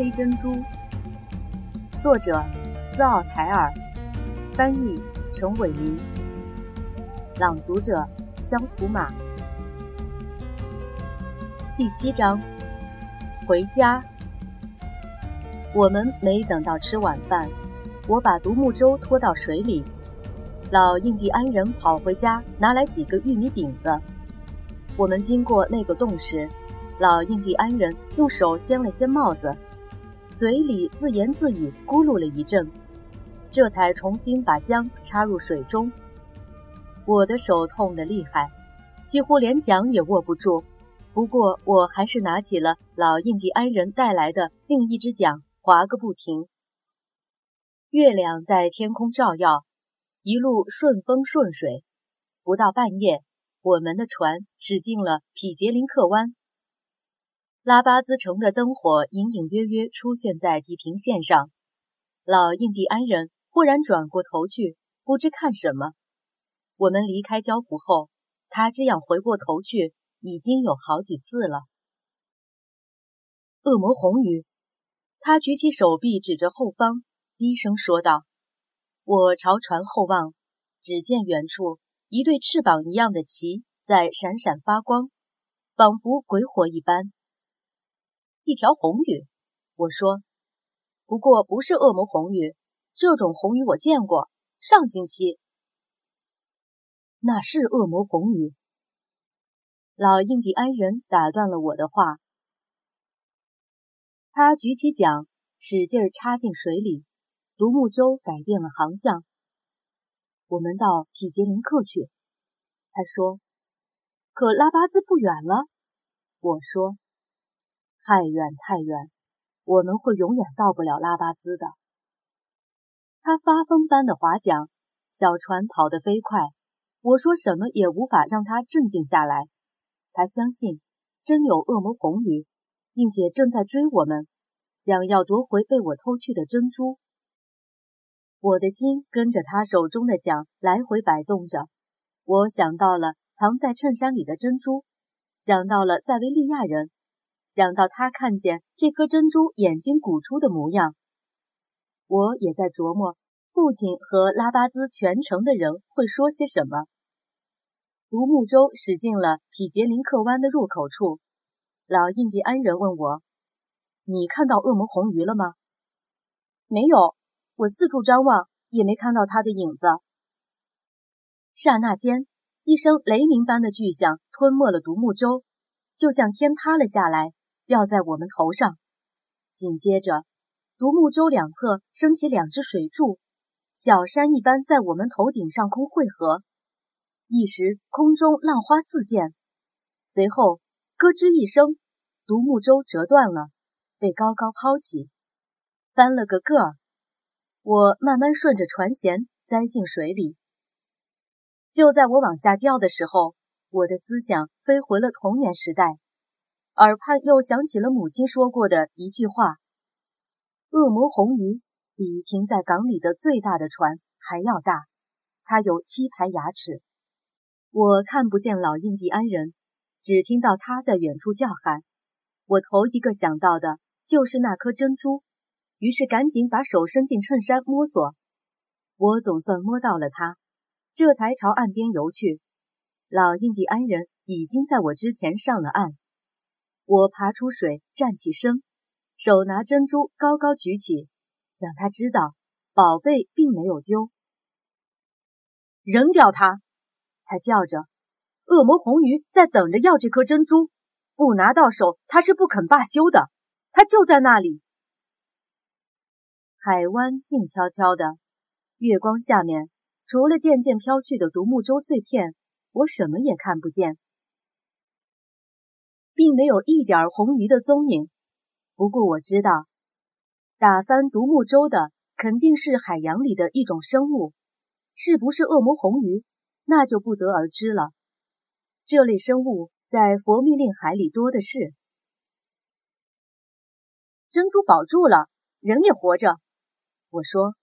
黑珍珠，作者斯奥台尔，翻译陈伟民，朗读者江湖马。第七章，回家。我们没等到吃晚饭，我把独木舟拖到水里，老印第安人跑回家拿来几个玉米饼子。我们经过那个洞时。老印第安人用手掀了掀帽子，嘴里自言自语，咕噜了一阵，这才重新把桨插入水中。我的手痛得厉害，几乎连桨也握不住。不过我还是拿起了老印第安人带来的另一只桨，划个不停。月亮在天空照耀，一路顺风顺水。不到半夜，我们的船驶进了匹杰林克湾。拉巴兹城的灯火隐隐约约出现在地平线上。老印第安人忽然转过头去，不知看什么。我们离开礁湖后，他这样回过头去已经有好几次了。恶魔红鱼，他举起手臂指着后方，低声说道：“我朝船后望，只见远处一对翅膀一样的旗在闪闪发光，仿佛鬼火一般。”一条红鱼，我说，不过不是恶魔红鱼。这种红鱼我见过，上星期。那是恶魔红鱼。老印第安人打断了我的话，他举起桨，使劲插进水里，独木舟改变了航向。我们到匹杰林克去，他说。可拉巴兹不远了，我说。太远太远，我们会永远到不了拉巴兹的。他发疯般的划桨，小船跑得飞快，我说什么也无法让他镇静下来。他相信真有恶魔红鱼，并且正在追我们，想要夺回被我偷去的珍珠。我的心跟着他手中的桨来回摆动着。我想到了藏在衬衫里的珍珠，想到了塞维利亚人。想到他看见这颗珍珠眼睛鼓出的模样，我也在琢磨父亲和拉巴兹全城的人会说些什么。独木舟驶进了匹杰林克湾的入口处，老印第安人问我：“你看到恶魔红鱼了吗？”“没有，我四处张望，也没看到它的影子。”刹那间，一声雷鸣般的巨响吞没了独木舟，就像天塌了下来。掉在我们头上，紧接着，独木舟两侧升起两只水柱，小山一般在我们头顶上空汇合，一时空中浪花四溅。随后，咯吱一声，独木舟折断了，被高高抛起，翻了个个儿。我慢慢顺着船舷栽进水里。就在我往下掉的时候，我的思想飞回了童年时代。耳畔又想起了母亲说过的一句话：“恶魔红鱼比停在港里的最大的船还要大，它有七排牙齿。”我看不见老印第安人，只听到他在远处叫喊。我头一个想到的就是那颗珍珠，于是赶紧把手伸进衬衫摸索。我总算摸到了它，这才朝岸边游去。老印第安人已经在我之前上了岸。我爬出水，站起身，手拿珍珠高高举起，让他知道宝贝并没有丢。扔掉它！他叫着：“恶魔红鱼在等着要这颗珍珠，不拿到手，他是不肯罢休的。它就在那里。”海湾静悄悄的，月光下面，除了渐渐飘去的独木舟碎片，我什么也看不见。并没有一点红鱼的踪影。不过我知道，打翻独木舟的肯定是海洋里的一种生物，是不是恶魔红鱼，那就不得而知了。这类生物在佛密令海里多的是。珍珠保住了，人也活着。我说，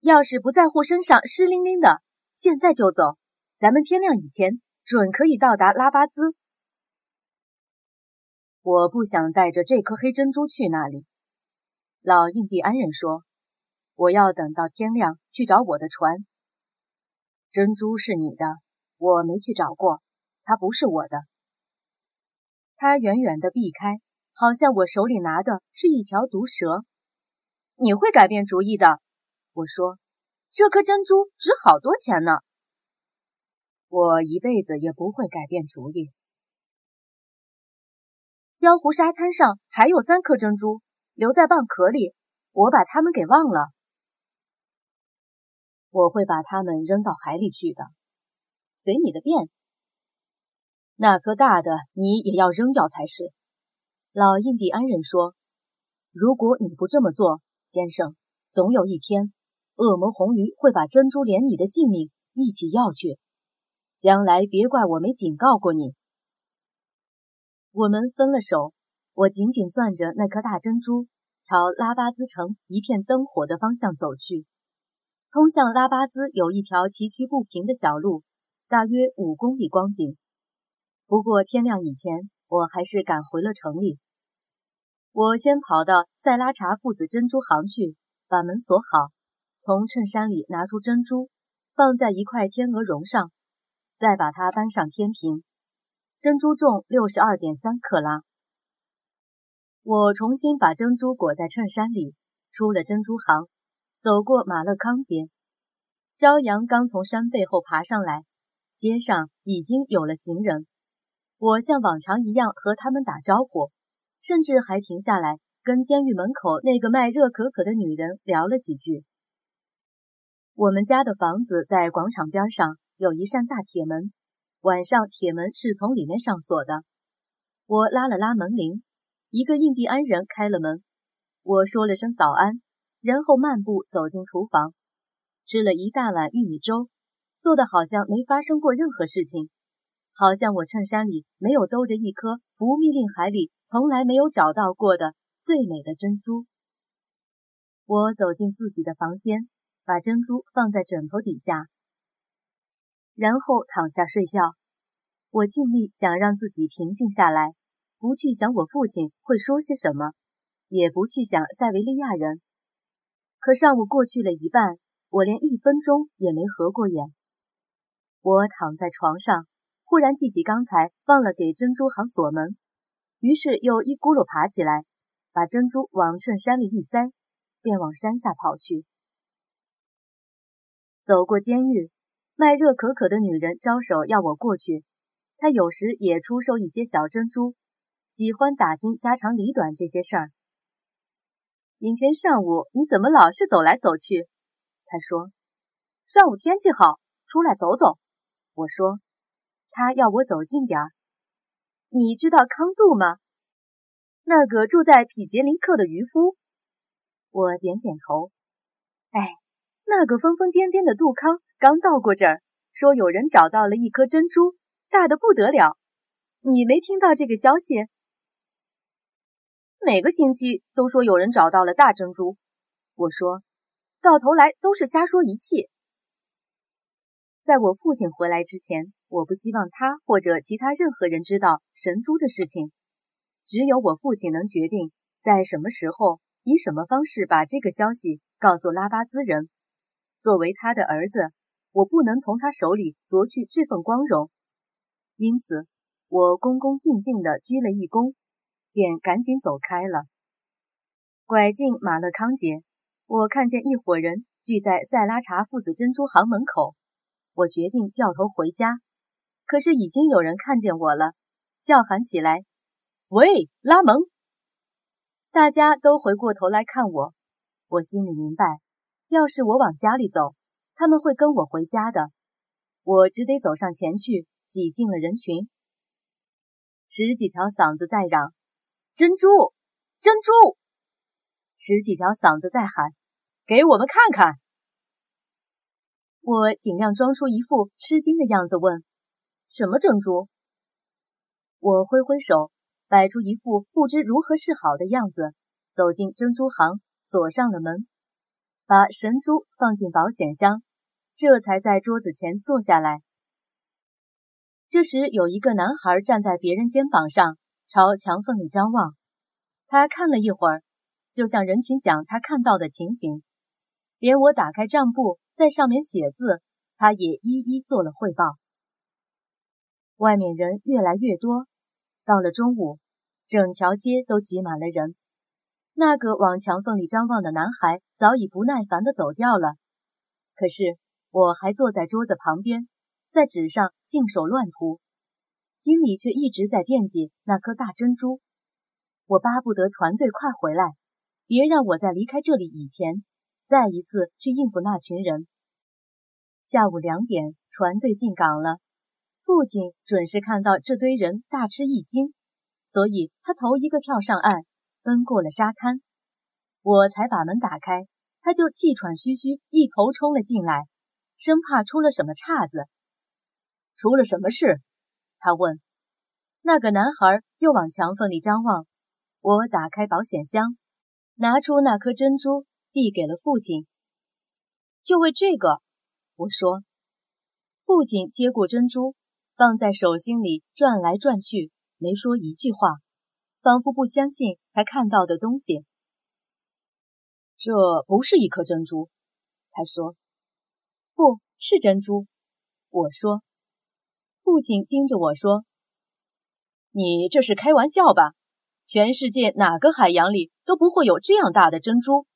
要是不在乎身上湿淋淋的，现在就走，咱们天亮以前准可以到达拉巴兹。我不想带着这颗黑珍珠去那里。老印第安人说：“我要等到天亮去找我的船。珍珠是你的，我没去找过，它不是我的。”他远远的避开，好像我手里拿的是一条毒蛇。你会改变主意的，我说。这颗珍珠值好多钱呢。我一辈子也不会改变主意。江湖沙滩上还有三颗珍珠，留在蚌壳里，我把它们给忘了。我会把它们扔到海里去的，随你的便。那颗大的你也要扔掉才是。老印第安人说：“如果你不这么做，先生，总有一天，恶魔红鱼会把珍珠连你的性命一起要去。”将来别怪我没警告过你。我们分了手，我紧紧攥着那颗大珍珠，朝拉巴兹城一片灯火的方向走去。通向拉巴兹有一条崎岖不平的小路，大约五公里光景。不过天亮以前，我还是赶回了城里。我先跑到塞拉查父子珍珠行去，把门锁好，从衬衫里拿出珍珠，放在一块天鹅绒上。再把它搬上天平，珍珠重六十二点三克拉。我重新把珍珠裹在衬衫里，出了珍珠行，走过马勒康街。朝阳刚从山背后爬上来，街上已经有了行人。我像往常一样和他们打招呼，甚至还停下来跟监狱门口那个卖热可可的女人聊了几句。我们家的房子在广场边上。有一扇大铁门，晚上铁门是从里面上锁的。我拉了拉门铃，一个印第安人开了门。我说了声早安，然后漫步走进厨房，吃了一大碗玉米粥，做的好像没发生过任何事情，好像我衬衫里没有兜着一颗福密令海里从来没有找到过的最美的珍珠。我走进自己的房间，把珍珠放在枕头底下。然后躺下睡觉，我尽力想让自己平静下来，不去想我父亲会说些什么，也不去想塞维利亚人。可上午过去了一半，我连一分钟也没合过眼。我躺在床上，忽然记起刚才忘了给珍珠行锁门，于是又一咕噜爬起来，把珍珠往衬衫里一塞，便往山下跑去。走过监狱。卖热可可的女人招手要我过去，她有时也出售一些小珍珠，喜欢打听家长里短这些事儿。今天上午你怎么老是走来走去？她说。上午天气好，出来走走。我说。他要我走近点儿。你知道康杜吗？那个住在匹杰林克的渔夫。我点点头。哎，那个疯疯癫癫的杜康。刚到过这儿，说有人找到了一颗珍珠，大的不得了。你没听到这个消息？每个星期都说有人找到了大珍珠。我说，到头来都是瞎说一气。在我父亲回来之前，我不希望他或者其他任何人知道神珠的事情。只有我父亲能决定在什么时候、以什么方式把这个消息告诉拉巴兹人。作为他的儿子。我不能从他手里夺去这份光荣，因此我恭恭敬敬地鞠了一躬，便赶紧走开了。拐进马勒康街，我看见一伙人聚在塞拉查父子珍珠行门口。我决定掉头回家，可是已经有人看见我了，叫喊起来：“喂，拉蒙！”大家都回过头来看我。我心里明白，要是我往家里走。他们会跟我回家的，我只得走上前去，挤进了人群。十几条嗓子在嚷：“珍珠，珍珠！”十几条嗓子在喊：“给我们看看！”我尽量装出一副吃惊的样子，问：“什么珍珠？”我挥挥手，摆出一副不知如何是好的样子，走进珍珠行，锁上了门，把神珠放进保险箱。这才在桌子前坐下来。这时，有一个男孩站在别人肩膀上，朝墙缝里张望。他看了一会儿，就向人群讲他看到的情形，连我打开账簿在上面写字，他也一一做了汇报。外面人越来越多，到了中午，整条街都挤满了人。那个往墙缝里张望的男孩早已不耐烦地走掉了，可是我还坐在桌子旁边，在纸上信手乱涂，心里却一直在惦记那颗大珍珠。我巴不得船队快回来，别让我在离开这里以前再一次去应付那群人。下午两点，船队进港了。父亲准是看到这堆人，大吃一惊，所以他头一个跳上岸，奔过了沙滩。我才把门打开，他就气喘吁吁，一头冲了进来，生怕出了什么岔子。出了什么事？他问。那个男孩又往墙缝里张望。我打开保险箱，拿出那颗珍珠，递给了父亲。就为这个，我说。父亲接过珍珠，放在手心里转来转去，没说一句话，仿佛不相信他看到的东西。这不是一颗珍珠，他说。不是珍珠，我说。父亲盯着我说：“你这是开玩笑吧？”全世界哪个海洋里都不会有这样大的珍珠。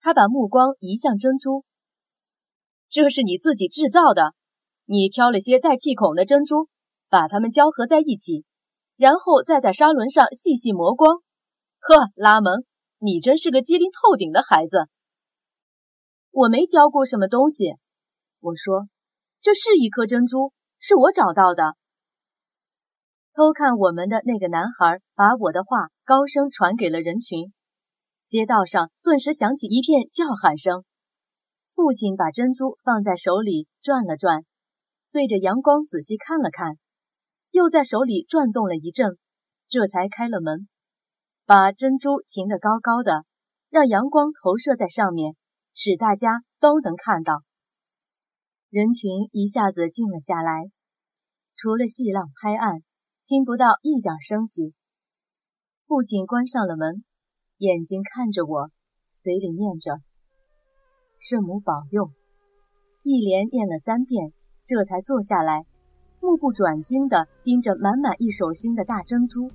他把目光移向珍珠，这是你自己制造的。你挑了些带气孔的珍珠，把它们交合在一起，然后再在砂轮上细细磨光。呵，拉蒙，你真是个机灵透顶的孩子。我没教过什么东西。我说，这是一颗珍珠，是我找到的。偷看我们的那个男孩把我的话高声传给了人群，街道上顿时响起一片叫喊声。父亲把珍珠放在手里转了转，对着阳光仔细看了看，又在手里转动了一阵，这才开了门，把珍珠擎得高高的，让阳光投射在上面，使大家都能看到。人群一下子静了下来，除了细浪拍岸。听不到一点声息。父亲关上了门，眼睛看着我，嘴里念着“圣母保佑”，一连念了三遍，这才坐下来，目不转睛地盯着满满一手心的大珍珠。